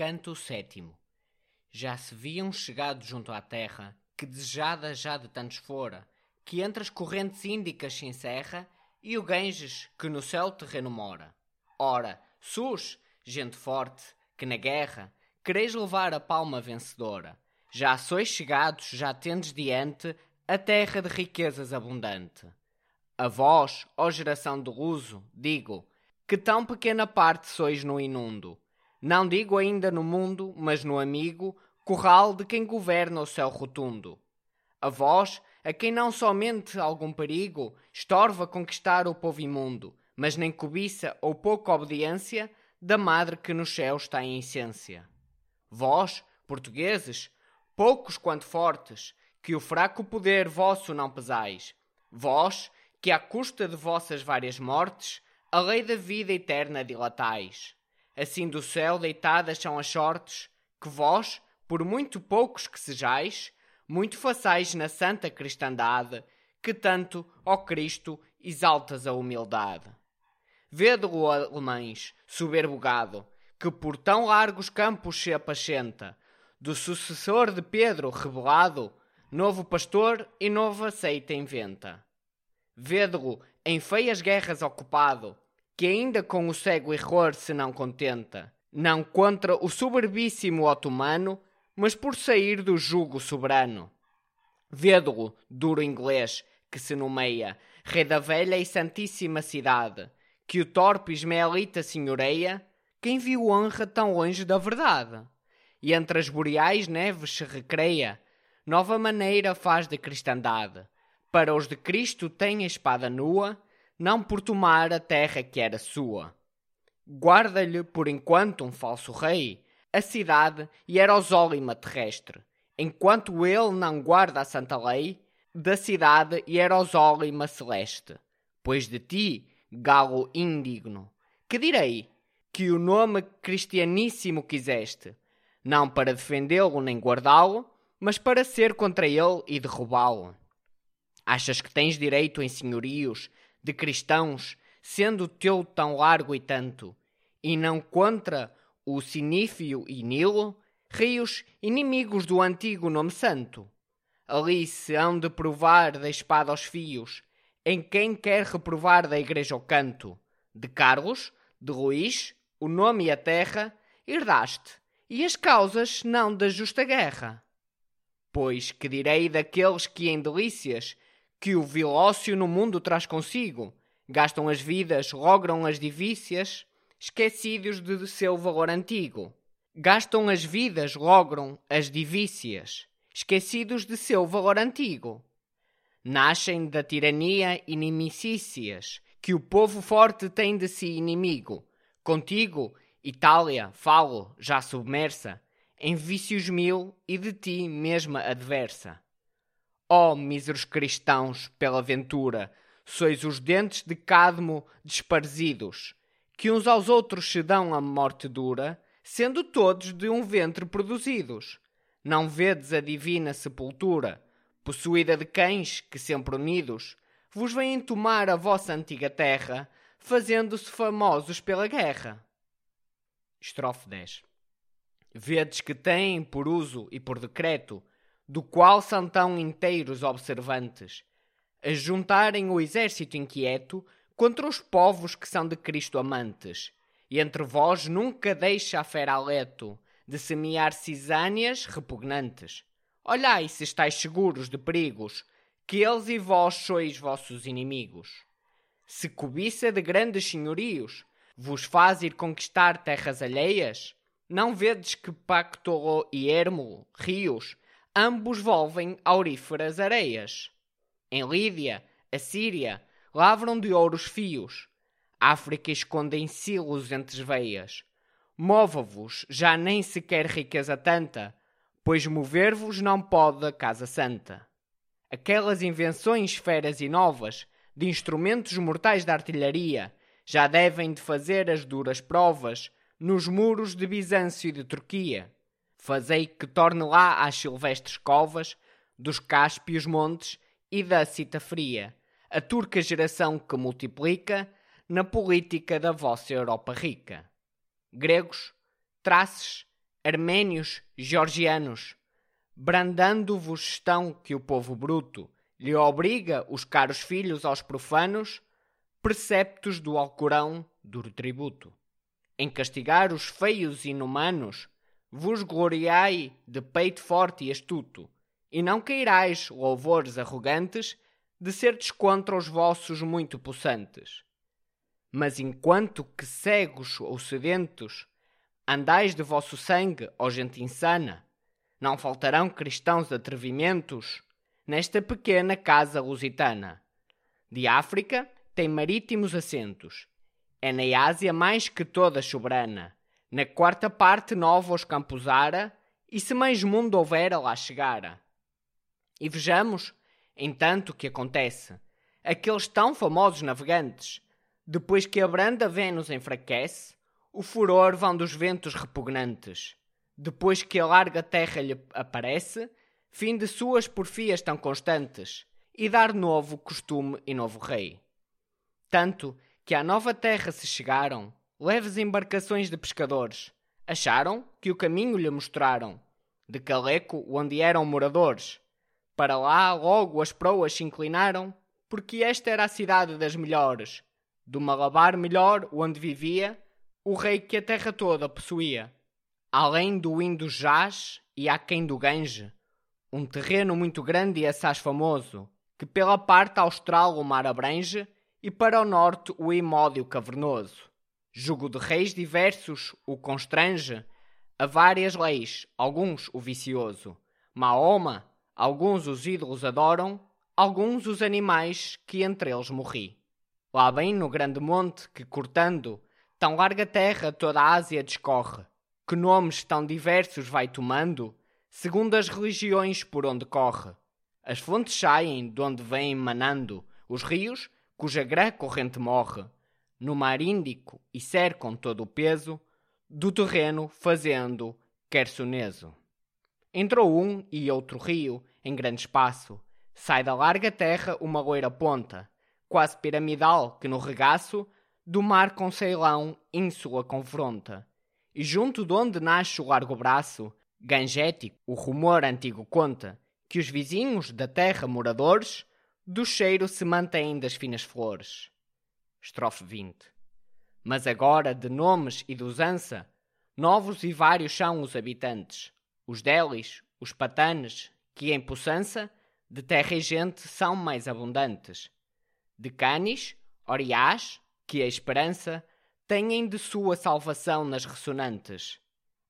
Canto sétimo. Já se viam chegado junto à terra, que desejada já de tantos fora, que entre as correntes índicas se encerra, e o Ganges, que no céu terreno mora. Ora, sus, gente forte, que na guerra quereis levar a palma vencedora. Já sois chegados, já tendes diante a terra de riquezas abundante. A vós, ó geração de luso, digo, que tão pequena parte sois no inundo. Não digo ainda no mundo, mas no amigo, curral de quem governa o céu rotundo. A vós, a quem não somente algum perigo estorva conquistar o povo imundo, mas nem cobiça ou pouca obediência da madre que no céu está em essência. Vós, portugueses, poucos quanto fortes, que o fraco poder vosso não pesais. Vós, que à custa de vossas várias mortes, a lei da vida eterna dilatais. Assim do céu deitadas são as sortes, que vós, por muito poucos que sejais, muito façais na santa cristandade, que tanto, ó Cristo, exaltas a humildade. Vede-lo, alemães, soberbo gado, que por tão largos campos se apacenta, do sucessor de Pedro rebelado, novo pastor e nova seita inventa. Vede-lo em feias guerras ocupado, que ainda com o cego error se não contenta, não contra o soberbíssimo otomano, mas por sair do jugo soberano. Vede-lo, duro inglês, que se nomeia rei da velha e santíssima cidade, que o torpe ismaelita senhoreia, quem viu honra tão longe da verdade. E entre as boreais neves se recreia, nova maneira faz de cristandade. Para os de Cristo tem a espada nua, não por tomar a terra que era sua. Guarda-lhe, por enquanto, um falso rei, a cidade e Erosólima terrestre, enquanto ele não guarda a santa lei da cidade e Erosólima celeste. Pois de ti, galo indigno, que direi? Que o nome cristianíssimo quiseste, não para defendê-lo nem guardá-lo, mas para ser contra ele e derrubá-lo. Achas que tens direito em senhorios de cristãos, sendo teu tão largo e tanto, e não contra o Sinífio e Nilo, rios inimigos do antigo nome santo? Ali se hão de provar da espada aos fios, em quem quer reprovar da igreja o canto. De Carlos, de Luís, o nome e a terra, herdaste, e as causas não da justa guerra. Pois que direi daqueles que em delícias que o vil ócio no mundo traz consigo, gastam as vidas, logram as divícias, esquecidos de seu valor antigo. Gastam as vidas, logram as divícias, esquecidos de seu valor antigo. Nascem da tirania inimicícias, que o povo forte tem de si inimigo. Contigo, Itália, falo, já submersa, em vícios mil e de ti mesma adversa. Ó oh, míseros cristãos, pela ventura, sois os dentes de cadmo desparzidos, que uns aos outros se dão a morte dura, sendo todos de um ventre produzidos. Não vedes a divina sepultura, possuída de cães que, sempre unidos, vos vêm tomar a vossa antiga terra, fazendo-se famosos pela guerra. Estrofe 10 Vedes que têm por uso e por decreto, do qual são tão inteiros observantes, a juntarem o exército inquieto contra os povos que são de Cristo amantes, e entre vós nunca deixa a fera aleto de semear cisâneas repugnantes. Olhai se estáis seguros de perigos, que eles e vós sois vossos inimigos. Se cobiça de grandes senhorios vos faz ir conquistar terras alheias, não vedes que Pactolo e Hermo, rios, ambos volvem auríferas areias? Em Lídia, a Síria, lavram de ouro os fios. África escondem silos entre veias. Mova-vos, já nem sequer riqueza tanta, pois mover-vos não pode a Casa Santa. Aquelas invenções feras e novas, de instrumentos mortais da artilharia, já devem de fazer as duras provas nos muros de Bizâncio e de Turquia. Fazei que torne lá as silvestres covas dos cáspios montes e da cita fria, a turca geração que multiplica na política da vossa Europa rica. Gregos, traces, arménios, georgianos, brandando-vos estão que o povo bruto lhe obriga os caros filhos aos profanos, preceptos do Alcorão, duro tributo. Em castigar os feios inumanos, vos gloriai de peito forte e astuto, e não queirais louvores arrogantes de serdes contra os vossos muito possantes. Mas enquanto que cegos ou sedentos andais de vosso sangue, ó gente insana, não faltarão cristãos atrevimentos nesta pequena casa lusitana. De África tem marítimos assentos. É na Ásia mais que toda soberana. Na quarta parte nova os campusara, e se mais mundo houvera lá chegara. E vejamos, entanto, o que acontece. Aqueles tão famosos navegantes, depois que a branda Vênus enfraquece, o furor vão dos ventos repugnantes. Depois que a larga terra lhe aparece, fim de suas porfias tão constantes, e dar novo costume e novo rei. Tanto que à nova terra se chegaram leves embarcações de pescadores. Acharam que o caminho lhe mostraram, de Caleco onde eram moradores. Para lá logo as proas se inclinaram, porque esta era a cidade das melhores, do Malabar melhor onde vivia o rei que a terra toda possuía. Além do Indo Jaz e aquém do Gange, um terreno muito grande e assaz famoso, que pela parte austral o mar abrange e para o norte o imódio cavernoso. Jugo de reis diversos o constrange, a várias leis, alguns o vicioso. Mahoma, alguns os ídolos adoram, alguns os animais que entre eles morri. Lá bem no grande monte que cortando, tão larga terra toda a Ásia discorre, que nomes tão diversos vai tomando, segundo as religiões por onde corre. As fontes saem de onde vêm manando os rios, cuja grã corrente morre, no mar Índico e cercam todo o peso do terreno, fazendo quersoneso. Entrou um e outro rio em grande espaço, sai da larga terra uma loira ponta, quase piramidal, que no regaço do mar com Ceilão ínsula confronta, e junto de onde nasce o largo braço, Gangético, o rumor antigo conta que os vizinhos da terra moradores do cheiro se mantêm das finas flores. Estrofe 20. Mas agora, de nomes e de usança, novos e vários são os habitantes, os delis, os patanes, que em possança de terra e gente são mais abundantes. De canis, oriás, que a esperança têm de sua salvação nas ressonantes.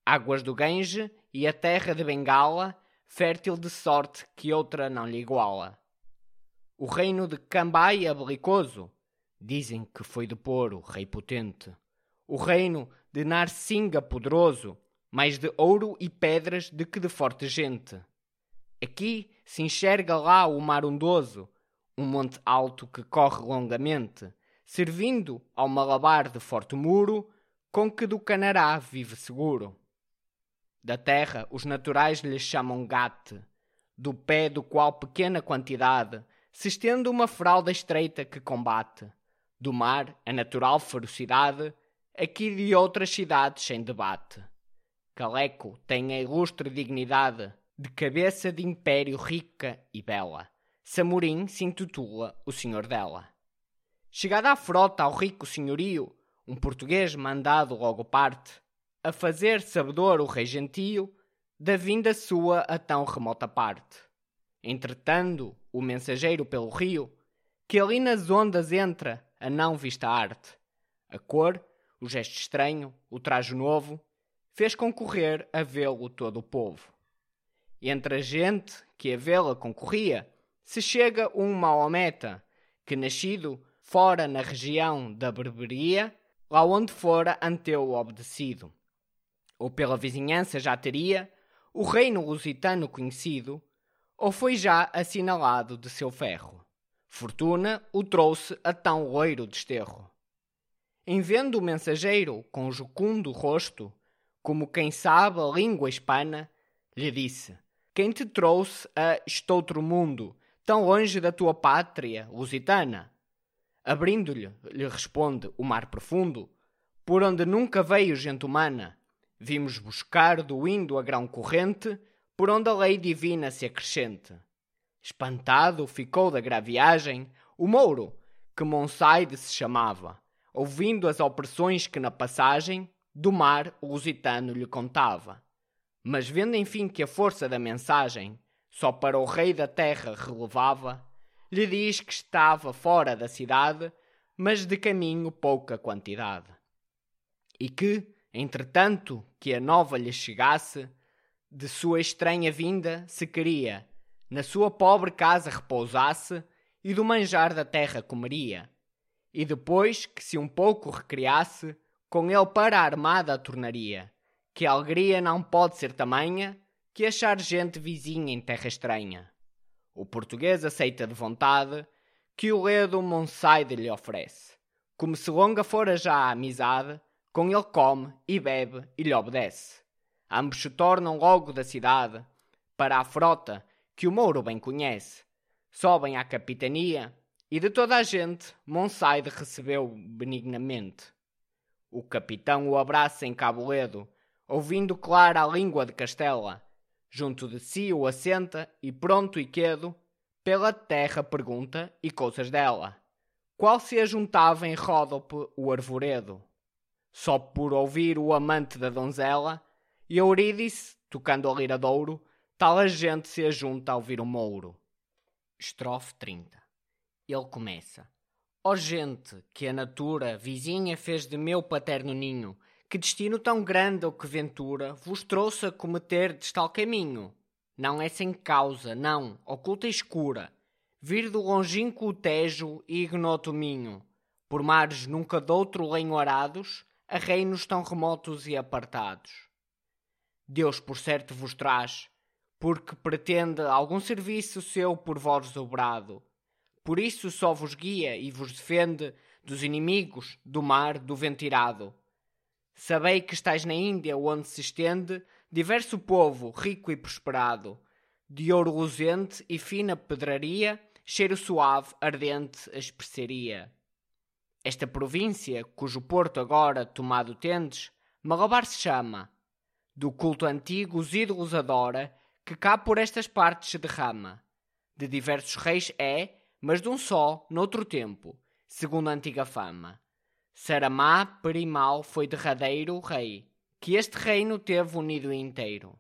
Águas do Gange e a terra de Bengala, fértil de sorte que outra não lhe iguala. O reino de Cambaia belicoso, dizem que foi de Poro, rei potente. O reino de Narsinga poderoso, mais de ouro e pedras de que de forte gente. Aqui se enxerga lá o mar ondoso, um monte alto que corre longamente, servindo ao malabar de forte muro, com que do Canará vive seguro. Da terra os naturais lhe chamam gate, do pé do qual pequena quantidade se estende uma fralda estreita que combate. Do mar a natural ferocidade, aqui de outras cidades sem debate. Caleco tem a ilustre dignidade de cabeça de império rica e bela. Samorim se intitula o senhor dela. Chegada a frota ao rico senhorio, um português mandado logo parte, a fazer sabedor o rei gentio da vinda sua a tão remota parte. Entretando o mensageiro pelo rio, que ali nas ondas entra a não vista arte. A cor, o gesto estranho, o trajo novo, fez concorrer a vê-lo todo o povo. E entre a gente que a vê-la concorria, se chega um Maometa, que nascido fora na região da Berberia, lá onde fora anteu obedecido ou pela vizinhança já teria, o reino lusitano conhecido, ou foi já assinalado de seu ferro. Fortuna o trouxe a tão loiro desterro. Em vendo o mensageiro com jucundo rosto, como quem sabe a língua hispana, lhe disse: Quem te trouxe a estoutro mundo, tão longe da tua pátria lusitana? Abrindo-lhe, lhe responde o mar profundo, por onde nunca veio gente humana Vimos buscar do Indo a grão corrente, por onde a lei divina se acrescente. Espantado ficou da graviagem o mouro, que Monsaide se chamava, ouvindo as opressões que na passagem do mar o lusitano lhe contava. Mas vendo enfim que a força da mensagem só para o rei da terra relevava, lhe diz que estava fora da cidade, mas de caminho pouca quantidade. E que, entretanto que a nova lhe chegasse, de sua estranha vinda se queria, na sua pobre casa repousasse e do manjar da terra comeria. E depois que se um pouco recriasse, com ele para a armada a tornaria, que a alegria não pode ser tamanha que achar gente vizinha em terra estranha. O português aceita de vontade que o ledo Monsaide lhe oferece. Como se longa fora já a amizade, com ele come e bebe e lhe obedece. Ambos se tornam logo da cidade, para a frota que o Mouro bem conhece. Sobem à capitania e de toda a gente Monsaide recebeu benignamente. O capitão o abraça em Cabo Ledo, ouvindo clara a língua de Castela. Junto de si o assenta e pronto e quedo, pela terra pergunta e coisas dela. Qual se ajuntava em Ródope o arvoredo? Só por ouvir o amante da donzela, e Eurídice, tocando a lira de ouro, tal a gente se ajunta a ouvir o mouro. Estrofe 30 Ele começa. Ó oh, gente, que a natura vizinha fez de meu paterno ninho, que destino tão grande ou que ventura vos trouxe a cometer de tal caminho? Não é sem causa, não, oculta e escura, vir do longínquo Tejo e ignoto minho, por mares nunca doutro lenho arados, a reinos tão remotos e apartados. Deus por certo vos traz, porque pretende algum serviço seu por vós obrado, por isso só vos guia e vos defende dos inimigos, do mar, do vento irado. Sabei que estais na Índia, onde se estende diverso povo, rico e prosperado, de ouro luzente e fina pedraria, cheiro suave, ardente a. Esta província, cujo porto agora tomado tendes, Malabar se chama. Do culto antigo os ídolos adora, que cá por estas partes se derrama. De diversos reis é, mas de um só, noutro tempo, segundo a antiga fama. Saramá Perimal foi derradeiro rei, que este reino teve unido inteiro.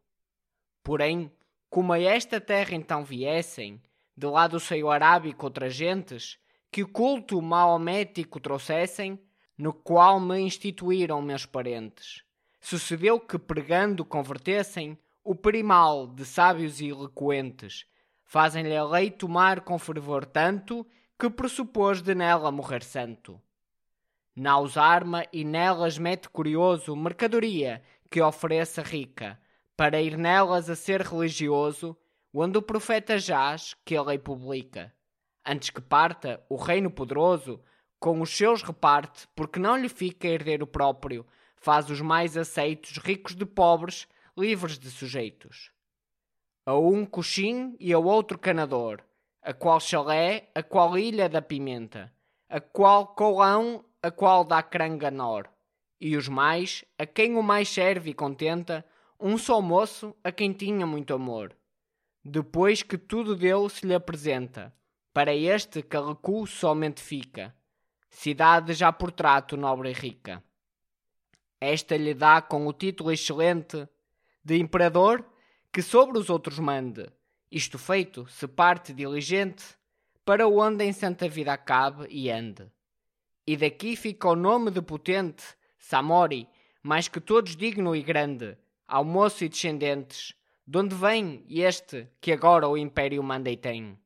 Porém, como a esta terra então viessem, de lá do seio arábico outras gentes, que o culto maomético trouxessem, no qual me instituíram meus parentes. Sucedeu que, pregando, convertessem o perimal de sábios e eloquentes, Fazem-lhe a lei tomar com fervor tanto que pressupôs de nela morrer santo. Naus arma e nelas mete curioso mercadoria que ofereça rica, para ir nelas a ser religioso, onde o profeta jaz que a lei publica. Antes que parta, o reino poderoso com os seus reparte, porque não lhe fica herdeiro próprio, faz os mais aceitos ricos de pobres, livres de sujeitos a um coxim e ao outro canador, a qual chalé, a qual ilha da pimenta, a qual colão, a qual dá cranganor, e os mais, a quem o mais serve e contenta, um só moço a quem tinha muito amor. Depois que tudo dele se lhe apresenta, para este recuo somente fica, cidade já por trato nobre e rica. Esta lhe dá com o título excelente de imperador que sobre os outros mande. Isto feito, se parte diligente, para onde em santa vida acabe e ande. E daqui fica o nome de potente, Samori, mais que todos digno e grande, almoço e descendentes, de onde vem este que agora o império manda e tem.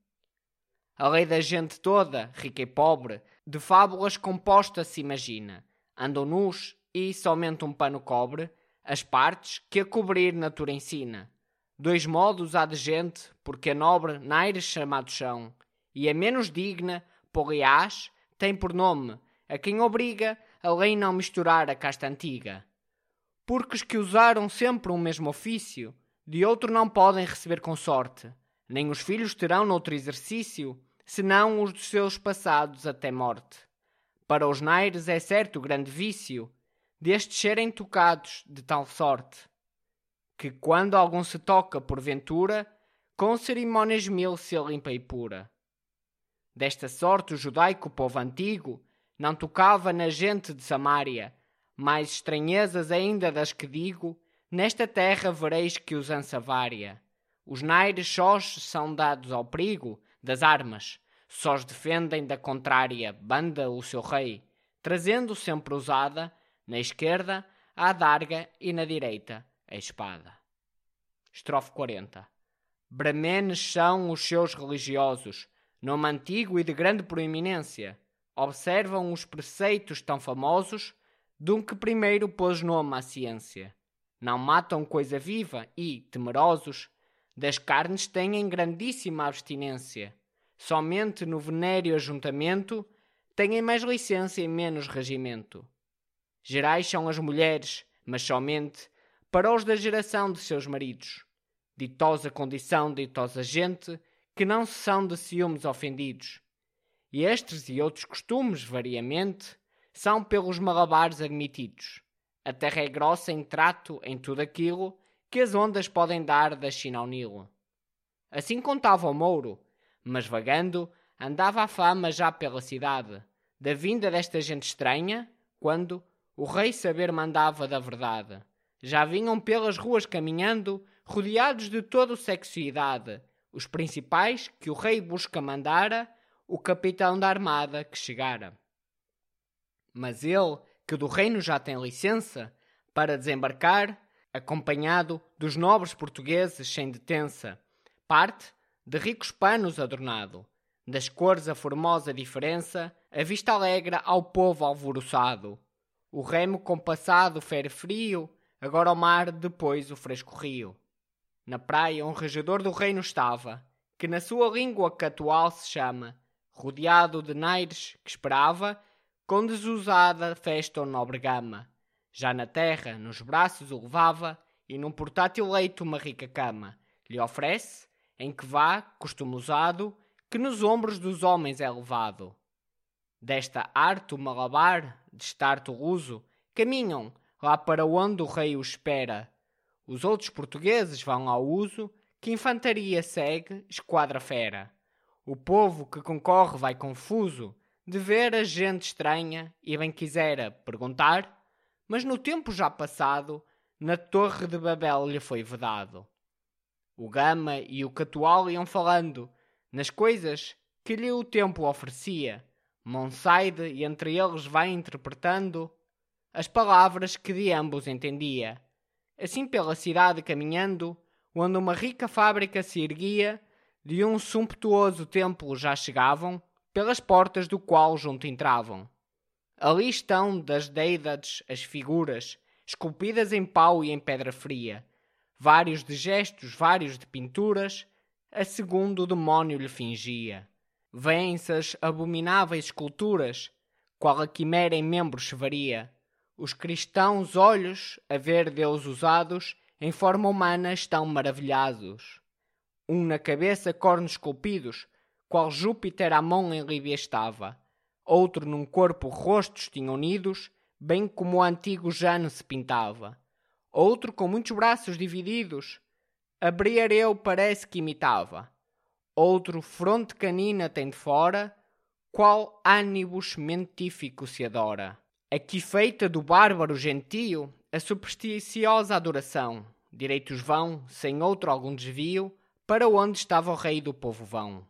A lei da gente toda, rica e pobre, de fábulas composta se imagina, andam nus e somente um pano cobre as partes que a cobrir natura ensina Dois modos há de gente, porque é nobre naires chamado chão, e é menos digna, poliás, tem por nome, a quem obriga a lei não misturar a casta antiga. Porque os que usaram sempre um mesmo ofício, de outro não podem receber consorte, nem os filhos terão noutro exercício, senão os dos seus passados até morte. Para os naires é certo grande vício, destes serem tocados de tal sorte, que quando algum se toca porventura, com cerimônias mil se limpa e pura. Desta sorte o judaico povo antigo não tocava na gente de Samaria, mais estranhezas ainda das que digo, nesta terra vereis que usança vária. Os naires sós são dados ao perigo das armas, sós defendem da contrária banda o seu rei, trazendo sempre usada, na esquerda, a adarga e na direita, a espada. Estrofe 40 Bramenes são os seus religiosos, nome antigo e de grande proeminência. Observam os preceitos tão famosos de um que primeiro pôs nome à ciência. Não matam coisa viva e, temerosos, das carnes têm grandíssima abstinência. Somente no venéreo ajuntamento têm mais licença e menos regimento. Gerais são as mulheres, mas somente para os da geração de seus maridos. Ditosa condição, ditosa gente, que não são de ciúmes ofendidos. E estes e outros costumes, variamente, são pelos malabares admitidos. A terra é grossa em trato em tudo aquilo que as ondas podem dar da China ao Nilo. Assim contava o Mouro, mas vagando, andava a fama já pela cidade, da vinda desta gente estranha, quando o rei saber mandava da verdade. Já vinham pelas ruas caminhando, rodeados de todo sexo e idade, os principais que o rei busca mandara, o capitão da armada que chegara. Mas ele, que do reino já tem licença, para desembarcar, acompanhado dos nobres portugueses sem detença, parte de ricos panos adornado, das cores a formosa diferença, a vista alegra ao povo alvoroçado. O remo compassado fere frio, agora o mar, depois o fresco rio. Na praia um regedor do reino estava, que na sua língua catual se chama, rodeado de naires que esperava, com desusada festa ou nobre gama. Já na terra, nos braços o levava, e num portátil leito uma rica cama. Lhe oferece, em que vá, costume usado, que nos ombros dos homens é levado. Desta arte o malabar, de estar uso, caminham lá para onde o rei o espera. Os outros portugueses vão ao uso, que infantaria segue, esquadra fera. O povo que concorre vai confuso, de ver a gente estranha, e bem quisera perguntar, mas no tempo já passado, na torre de Babel lhe foi vedado. O Gama e o Catual iam falando nas coisas que lhe o tempo oferecia. Monsaide e entre eles vai interpretando as palavras que de ambos entendia. Assim pela cidade caminhando, onde uma rica fábrica se erguia, de um sumptuoso templo já chegavam, pelas portas do qual junto entravam. Ali estão das deidades as figuras, esculpidas em pau e em pedra fria, vários de gestos, vários de pinturas, a segundo o demónio lhe fingia. Vêm-se as abomináveis esculturas, qual a quimera em membros se varia. Os cristãos olhos, a ver Deus usados, em forma humana estão maravilhados. Um na cabeça cornos esculpidos, qual Júpiter à mão em Líbia estava. Outro num corpo rostos tinha unidos, bem como o antigo Jano se pintava outro com muitos braços divididos, a briareu parece que imitava, outro fronte canina tem de fora, qual ânibus mentífico se adora. Aqui feita do bárbaro gentio, a supersticiosa adoração, direitos vão, sem outro algum desvio, para onde estava o rei do povo vão.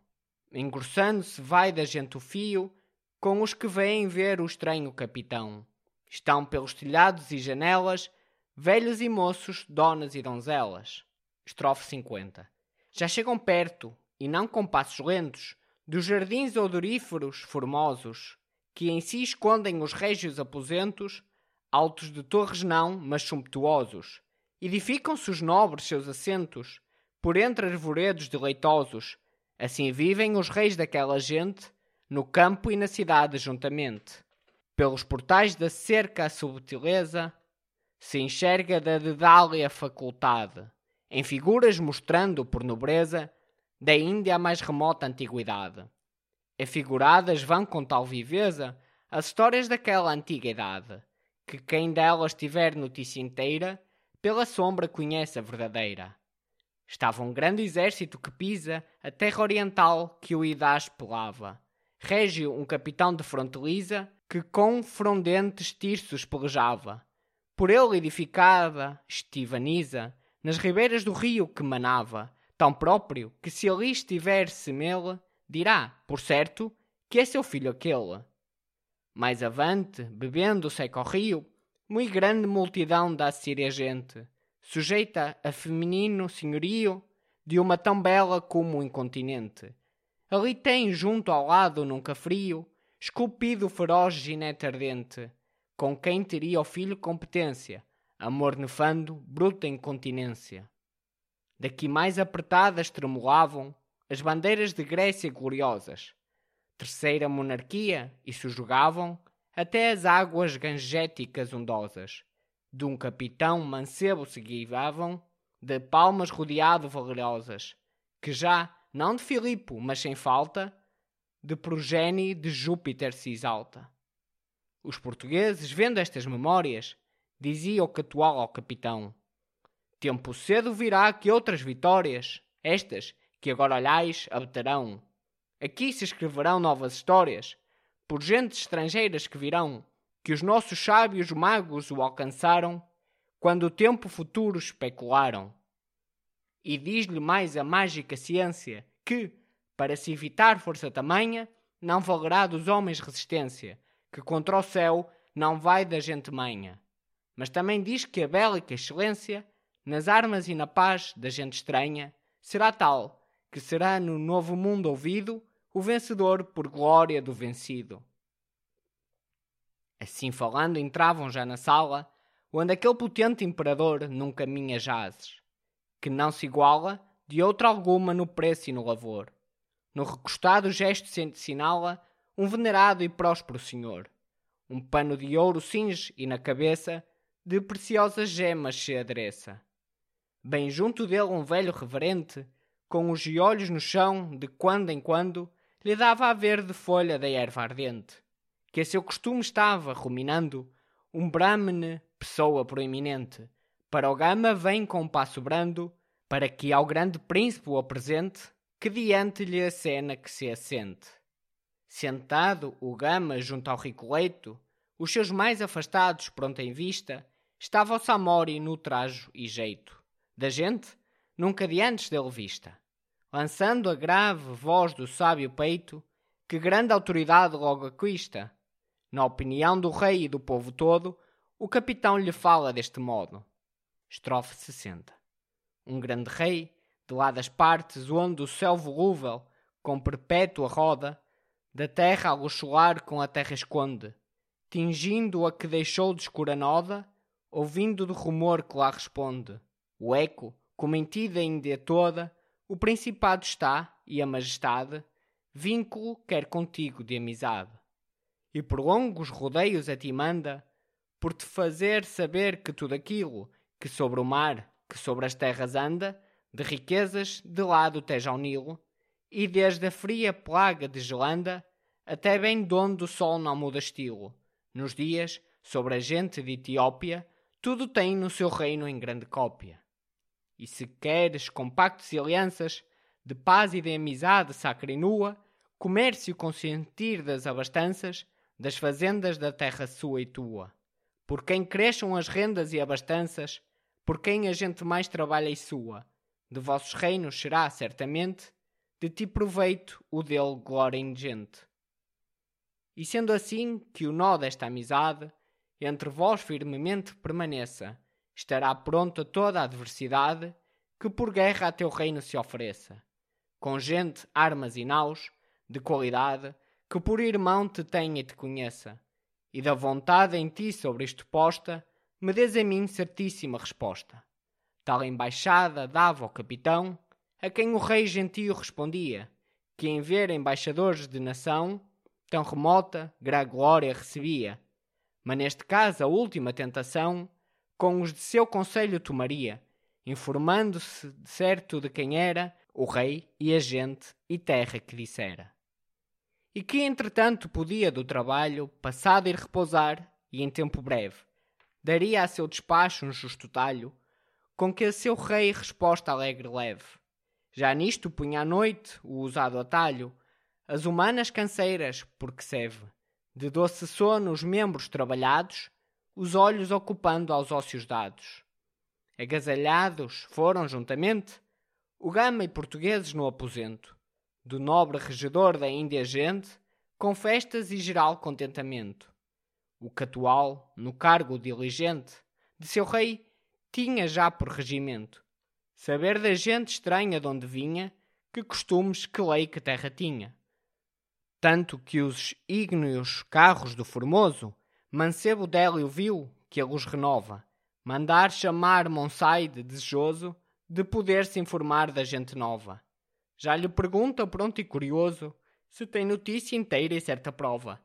Engrossando-se vai da gente o fio, com os que vêm ver o estranho capitão. Estão pelos telhados e janelas velhos e moços, donas e donzelas. Estrofe 50. Já chegam perto, e não com passos lentos, dos jardins odoríferos formosos, que em si escondem os régios aposentos, altos de torres não, mas sumptuosos. Edificam-se os nobres seus assentos, por entre arvoredos deleitosos. Assim vivem os reis daquela gente, no campo e na cidade juntamente. Pelos portais da cerca a subtileza, se enxerga da dedália faculdade, em figuras mostrando por nobreza da Índia a mais remota antiguidade. Afiguradas vão com tal viveza as histórias daquela antiga idade, que quem delas tiver notícia inteira, pela sombra conhece a verdadeira. Estava um grande exército que pisa a terra oriental que o Idás pelava. Régio, um capitão de fronteliza, que com frondentes tirsos pelejava. Por ele edificada estivaniza, nas ribeiras do rio que manava, tão próprio que se ali estiver semele, dirá, por certo, que é seu filho aquele. Mais avante, bebendo seca ao rio, muito grande multidão da síria gente, sujeita a feminino senhorio de uma tão bela como incontinente. Ali tem, junto ao lado, nunca frio, esculpido feroz ginete ardente, com quem teria o filho competência, amor nefando, bruta incontinência. Daqui mais apertadas tremulavam as bandeiras de Grécia gloriosas, terceira monarquia, e subjugavam até as águas gangéticas ondosas. De um capitão mancebo se guiavam, de palmas rodeado valorosas, que já, não de Filipe, mas sem falta, de progenie de Júpiter se exalta. Os portugueses, vendo estas memórias, diziam catual ao capitão: Tempo cedo virá que outras vitórias, estas que agora olhais, habitarão. Aqui se escreverão novas histórias, por gentes estrangeiras que virão, que os nossos sábios magos o alcançaram, quando o tempo futuro especularam. E diz-lhe mais a mágica ciência que, para se evitar força tamanha, não valerá dos homens resistência, que contra o céu não vai da gente manha. Mas também diz que a bélica excelência, nas armas e na paz da gente estranha, será tal que será no novo mundo ouvido o vencedor por glória do vencido. Assim falando, entravam já na sala, onde aquele potente imperador num caminha jazes, que não se iguala de outra alguma no preço e no lavor. No recostado gesto se assinala um venerado e próspero senhor. Um pano de ouro cinge e na cabeça de preciosas gemas se adereça. Bem junto dele um velho reverente, com os olhos no chão, de quando em quando, lhe dava a verde folha da erva ardente, que a seu costume estava ruminando, um brahmane, pessoa proeminente, para o gama vem com um passo brando, para que ao grande príncipe o apresente, que diante lhe a cena que se assente. Sentado o gama junto ao rico leito, os seus mais afastados pronto em vista, estava o Samori no trajo e jeito, da gente nunca de antes dele vista lançando a grave voz do sábio peito, que grande autoridade logo aquista. Na opinião do rei e do povo todo, o capitão lhe fala deste modo. Estrofe 60. Um grande rei, de lá das partes onde o céu volúvel, com perpétua roda, da terra a luxuar com a terra esconde, tingindo a que deixou de escura noda, ouvindo do rumor que lá responde. O eco, comentida ainda toda, o principado está, e a majestade, vínculo quer contigo de amizade. E por longos rodeios a ti manda, por te fazer saber que tudo aquilo que sobre o mar, que sobre as terras anda, de riquezas, de lado teja ao Nilo, e desde a fria plaga de Gelanda, até bem donde o sol não muda estilo. Nos dias, sobre a gente de Etiópia, tudo tem no seu reino em grande cópia. E se queres compactos e alianças, de paz e de amizade sacra e nua, comércio consentir das abastanças, das fazendas da terra sua e tua. Por quem cresçam as rendas e abastanças, por quem a gente mais trabalha e sua, de vossos reinos será, certamente, de ti proveito o dele glória ingente. E sendo assim que o nó desta amizade entre vós firmemente permaneça, estará pronta toda a adversidade que por guerra a teu reino se ofereça, com gente, armas e naus, de qualidade, que por irmão te tenha e te conheça, e da vontade em ti sobre isto posta, me des a mim certíssima resposta. Tal embaixada dava ao capitão, a quem o rei gentio respondia, que em ver embaixadores de nação, tão remota, gra glória recebia. Mas neste caso a última tentação com os de seu conselho tomaria, informando-se de certo de quem era o rei e a gente e terra que dissera. E que entretanto podia do trabalho passado ir repousar, e em tempo breve, daria a seu despacho um justo talho, com que a seu rei resposta alegre leve. Já nisto punha à noite o usado atalho, as humanas canseiras, porque seve, de doce sono os membros trabalhados, os olhos ocupando aos ócios dados. Agasalhados foram juntamente o gama e portugueses no aposento, do nobre regedor da Índia gente, com festas e geral contentamento. O catual, no cargo diligente de seu rei, tinha já por regimento saber da gente estranha de onde vinha, que costumes, que lei, que terra tinha. Tanto que os ígneos carros do Formoso, mancebo Délio viu que ele os renova, mandar chamar Monsaide desejoso de poder se informar da gente nova. Já lhe pergunta pronto e curioso se tem notícia inteira e certa prova.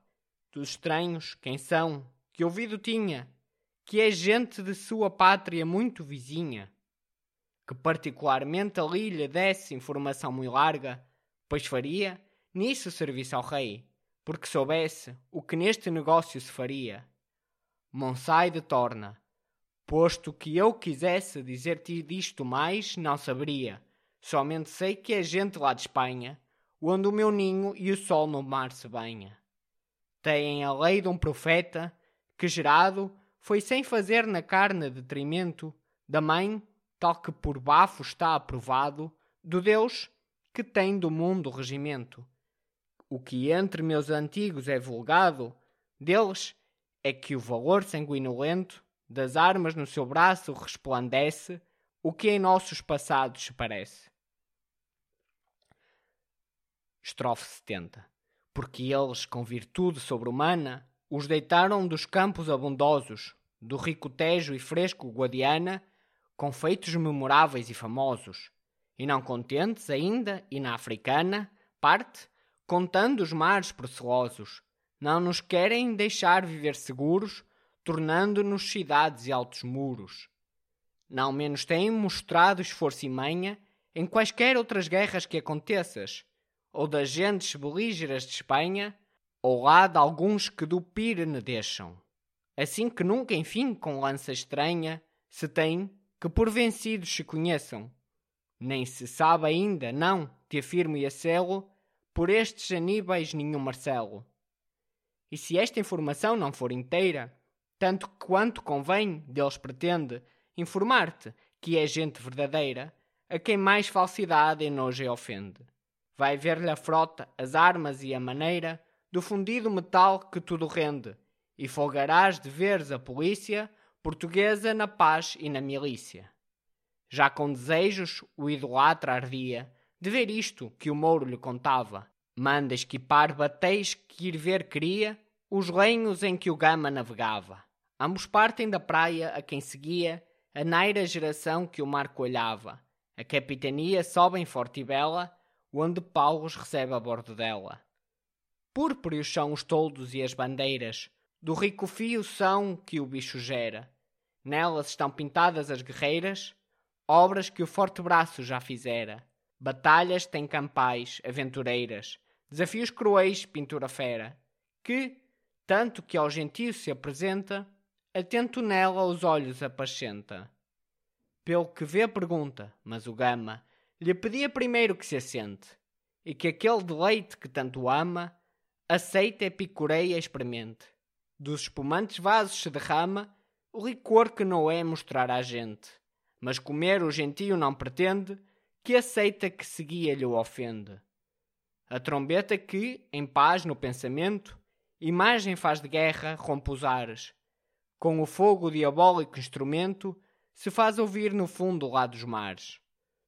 Dos estranhos, quem são, que ouvido tinha, que é gente de sua pátria muito vizinha, que particularmente ali lhe desse informação muito larga, pois faria nisso serviço ao rei, porque soubesse o que neste negócio se faria. Monsaide torna, posto que eu quisesse dizer-te disto mais, não saberia, somente sei que é gente lá de Espanha, onde o meu ninho e o sol no mar se banha têm a lei de um profeta que, gerado, foi sem fazer na carne detrimento da mãe, tal que por bafo está aprovado, do Deus que tem do mundo regimento. O que entre meus antigos é vulgado, deles é que o valor sanguinolento das armas no seu braço resplandece, o que em nossos passados se parece. Estrofe 70 porque eles, com virtude sobre-humana, os deitaram dos campos abundosos, do rico Tejo e fresco Guadiana, com feitos memoráveis e famosos. E não contentes ainda, e na africana, parte, contando os mares procelosos, não nos querem deixar viver seguros, tornando-nos cidades e altos muros. Não menos têm mostrado esforço e manha em quaisquer outras guerras que aconteças, ou das gentes belígeras de Espanha, ou lá de alguns que do Pirene deixam. Assim que nunca, enfim, com lança estranha, se tem que por vencidos se conheçam. Nem se sabe ainda, não, te afirmo e acelo, por estes Aníbais nenhum Marcelo. E se esta informação não for inteira, tanto quanto convém, deles pretende, informar-te que é gente verdadeira, a quem mais falsidade e nojo ofende vai ver-lhe a frota, as armas e a maneira do fundido metal que tudo rende, e folgarás de veres a polícia portuguesa na paz e na milícia. Já com desejos o idolatra ardia de ver isto que o Mouro lhe contava. Manda esquipar bateis que ir ver queria os lenhos em que o Gama navegava. Ambos partem da praia a quem seguia a naira geração que o marco olhava. A capitania sobe em forte e bela onde Paulo os recebe a bordo dela. Púrpureos são os toldos e as bandeiras, do rico fio são que o bicho gera. Nelas estão pintadas as guerreiras, obras que o forte braço já fizera. Batalhas têm campais, aventureiras, desafios cruéis, pintura fera, que, tanto que ao gentio se apresenta, atento nela os olhos apascenta. Pelo que vê pergunta, mas o gama, lhe pedia primeiro que se assente, e que aquele deleite que tanto ama, aceite, epicureia e experimente. Dos espumantes vasos se derrama o licor que Noé mostrar à gente, mas comer o gentio não pretende, que aceita que seguia-lhe o ofende. A trombeta que, em paz no pensamento, imagem faz de guerra rompe os ares. Com o fogo diabólico instrumento, se faz ouvir no fundo lá dos mares.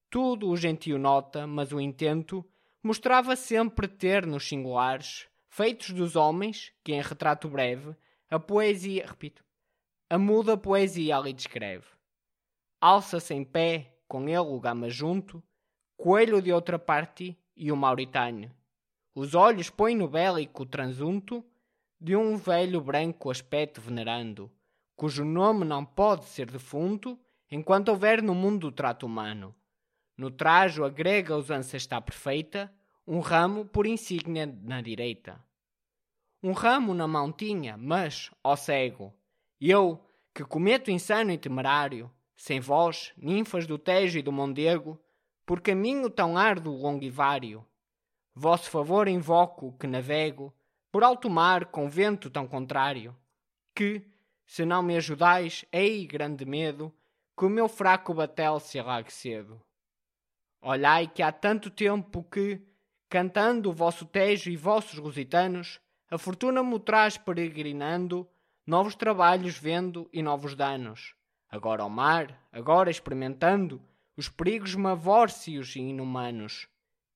Tudo o gentio nota, mas o intento mostrava sempre ter nos singulares, feitos dos homens, que em retrato breve, a poesia, repito, a muda poesia ali descreve. Alça-se em pé, com ele o gama junto, coelho de outra parte e o mauritânio. Os olhos põe no bélico transunto de um velho branco aspecto venerando, cujo nome não pode ser defunto enquanto houver no mundo o trato humano no trajo a grega usança está perfeita, um ramo por insígnia na direita. Um ramo na mão tinha, mas, ó cego, eu, que cometo insano e temerário, sem vós, ninfas do Tejo e do Mondego, por caminho tão árduo, longo e vário. Vosso favor invoco, que navego, por alto mar com vento tão contrário, que, se não me ajudais, ei, grande medo, que o meu fraco batel se alague cedo. Olhai que há tanto tempo que, cantando o vosso Tejo e vossos lusitanos, a fortuna me traz peregrinando, novos trabalhos vendo e novos danos. Agora ao mar, agora experimentando os perigos mavórcios e inumanos.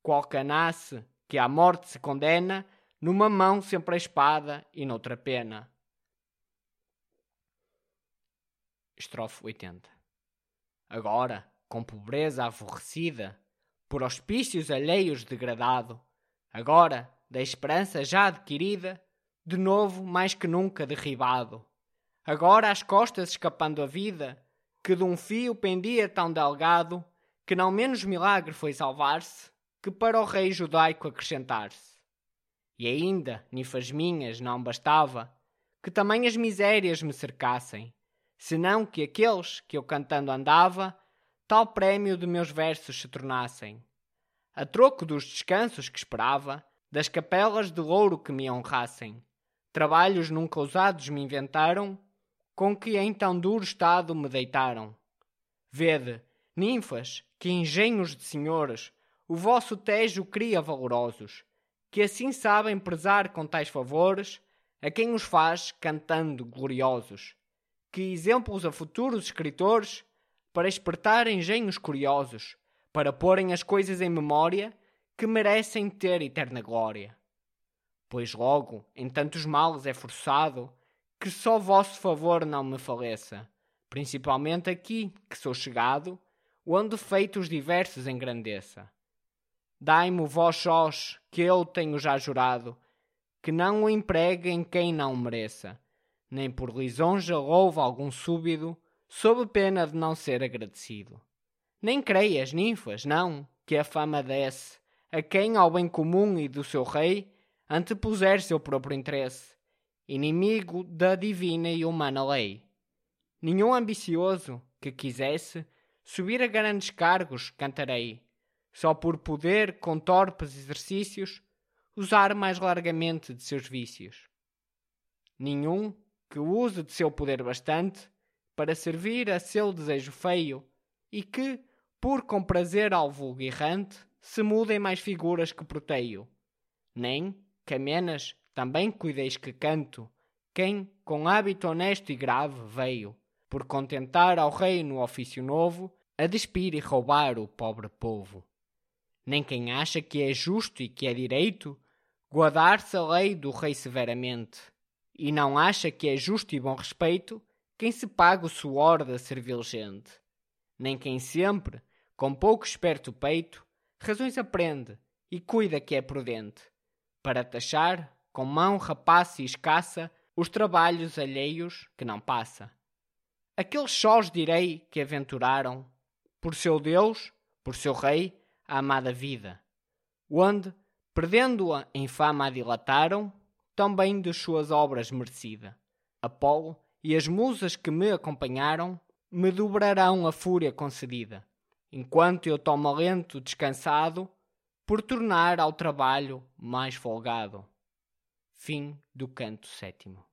Qual canace que à morte se condena, numa mão sempre a espada e noutra pena. Estrofe 80 Agora, com pobreza aborrecida, por auspícios alheios degradado, agora, da esperança já adquirida, de novo mais que nunca derribado. Agora às costas escapando a vida, que de um fio pendia tão delgado, que não menos milagre foi salvar-se, que para o rei judaico acrescentar-se. E ainda, nifas minhas, não bastava, que também as misérias me cercassem, senão que aqueles que eu cantando andava, tal prémio de meus versos se tornassem. A troco dos descansos que esperava, das capelas de louro que me honrassem. Trabalhos nunca ousados me inventaram, com que em tão duro estado me deitaram. Vede, ninfas, que engenhos de senhores, o vosso tejo cria valorosos, que assim sabem prezar com tais favores a quem os faz cantando gloriosos. Que exemplos a futuros escritores, para espertar engenhos curiosos, para porem as coisas em memória que merecem ter eterna glória pois logo em tantos males é forçado que só vosso favor não me faleça, principalmente aqui que sou chegado, onde feitos diversos engrandeça. Dai-me vós sós, que eu tenho já jurado, que não o empregue em quem não mereça, nem por lisonja louva algum súbido, sob pena de não ser agradecido. Nem creias, ninfas, não, que a fama desce a quem ao bem comum e do seu rei antepuser seu próprio interesse, inimigo da divina e humana lei. Nenhum ambicioso que quisesse subir a grandes cargos cantarei, só por poder, com torpes exercícios, usar mais largamente de seus vícios. Nenhum que use de seu poder bastante para servir a seu desejo feio e que, por comprazer ao vulgo errante, se mudem mais figuras que proteio. Nem, Camenas, também cuideis que canto, quem, com hábito honesto e grave, veio, por contentar ao rei no ofício novo, a despir e roubar o pobre povo. Nem quem acha que é justo e que é direito, guardar-se a lei do rei severamente, e não acha que é justo e bom respeito quem se paga o suor da servil gente. Nem quem sempre, com pouco esperto peito, razões aprende e cuida que é prudente para taxar, com mão rapaz e escassa, os trabalhos alheios que não passa. Aqueles sós direi que aventuraram, por seu Deus, por seu Rei, a amada vida, onde, perdendo-a em fama a dilataram, também de suas obras merecida. Apolo e as musas que me acompanharam me dobrarão a fúria concedida, enquanto eu tomo lento descansado por tornar ao trabalho mais folgado. Fim do canto sétimo.